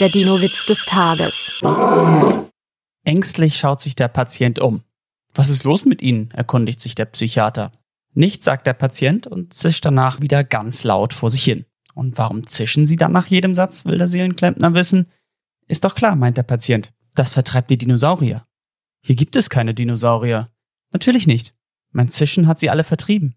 Der Dino-Witz des Tages. Ängstlich schaut sich der Patient um. Was ist los mit Ihnen? erkundigt sich der Psychiater. Nichts, sagt der Patient und zischt danach wieder ganz laut vor sich hin. Und warum zischen Sie dann nach jedem Satz, will der Seelenklempner wissen. Ist doch klar, meint der Patient. Das vertreibt die Dinosaurier. Hier gibt es keine Dinosaurier. Natürlich nicht. Mein Zischen hat sie alle vertrieben.